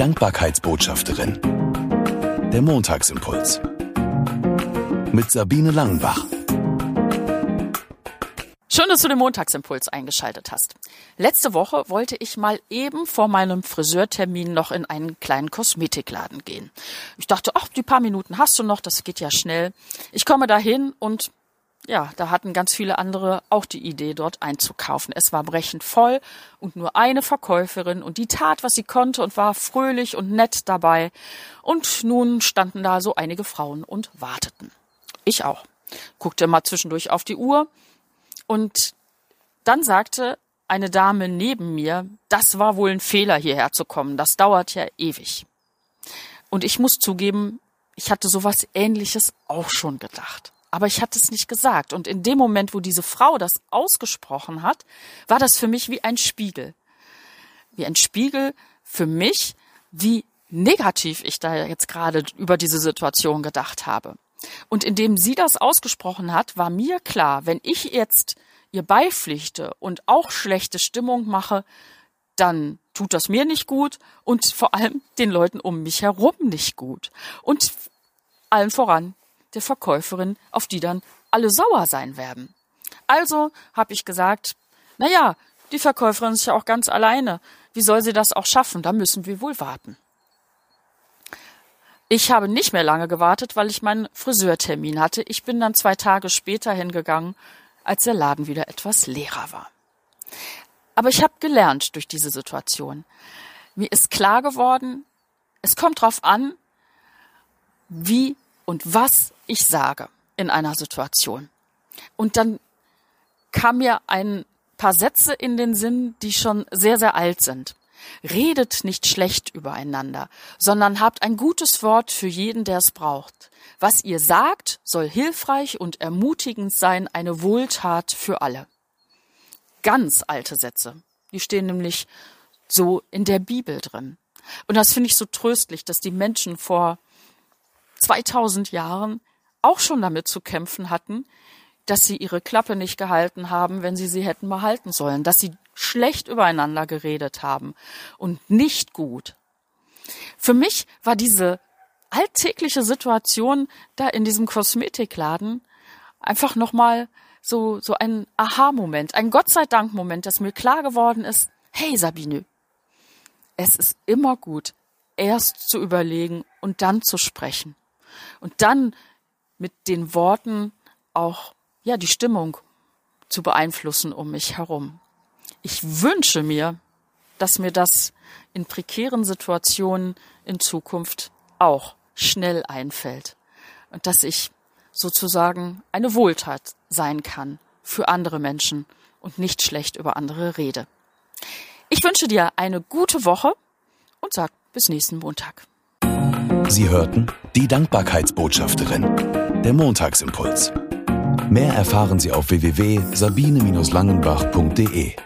Dankbarkeitsbotschafterin. Der Montagsimpuls. Mit Sabine Langenbach. Schön, dass du den Montagsimpuls eingeschaltet hast. Letzte Woche wollte ich mal eben vor meinem Friseurtermin noch in einen kleinen Kosmetikladen gehen. Ich dachte, ach, die paar Minuten hast du noch, das geht ja schnell. Ich komme dahin und ja, da hatten ganz viele andere auch die Idee, dort einzukaufen. Es war brechend voll und nur eine Verkäuferin und die tat, was sie konnte und war fröhlich und nett dabei. Und nun standen da so einige Frauen und warteten. Ich auch. Guckte mal zwischendurch auf die Uhr und dann sagte eine Dame neben mir, das war wohl ein Fehler, hierher zu kommen. Das dauert ja ewig. Und ich muss zugeben, ich hatte sowas ähnliches auch schon gedacht aber ich hatte es nicht gesagt. Und in dem Moment, wo diese Frau das ausgesprochen hat, war das für mich wie ein Spiegel. Wie ein Spiegel für mich, wie negativ ich da jetzt gerade über diese Situation gedacht habe. Und indem sie das ausgesprochen hat, war mir klar, wenn ich jetzt ihr beipflichte und auch schlechte Stimmung mache, dann tut das mir nicht gut und vor allem den Leuten um mich herum nicht gut. Und allen voran der Verkäuferin, auf die dann alle sauer sein werden. Also habe ich gesagt, na ja, die Verkäuferin ist ja auch ganz alleine. Wie soll sie das auch schaffen? Da müssen wir wohl warten. Ich habe nicht mehr lange gewartet, weil ich meinen Friseurtermin hatte. Ich bin dann zwei Tage später hingegangen, als der Laden wieder etwas leerer war. Aber ich habe gelernt durch diese Situation. Mir ist klar geworden, es kommt darauf an, wie und was ich sage in einer Situation. Und dann kam mir ein paar Sätze in den Sinn, die schon sehr, sehr alt sind. Redet nicht schlecht übereinander, sondern habt ein gutes Wort für jeden, der es braucht. Was ihr sagt, soll hilfreich und ermutigend sein, eine Wohltat für alle. Ganz alte Sätze. Die stehen nämlich so in der Bibel drin. Und das finde ich so tröstlich, dass die Menschen vor 2000 Jahren auch schon damit zu kämpfen hatten, dass sie ihre Klappe nicht gehalten haben, wenn sie sie hätten behalten sollen, dass sie schlecht übereinander geredet haben und nicht gut. Für mich war diese alltägliche Situation da in diesem Kosmetikladen einfach nochmal so, so ein Aha-Moment, ein Gott sei Dank-Moment, dass mir klar geworden ist, hey Sabine, es ist immer gut, erst zu überlegen und dann zu sprechen und dann mit den Worten auch ja die Stimmung zu beeinflussen um mich herum. Ich wünsche mir, dass mir das in prekären Situationen in Zukunft auch schnell einfällt und dass ich sozusagen eine Wohltat sein kann für andere Menschen und nicht schlecht über andere rede. Ich wünsche dir eine gute Woche und sag bis nächsten Montag. Sie hörten die Dankbarkeitsbotschafterin, der Montagsimpuls. Mehr erfahren Sie auf www.sabine-langenbach.de.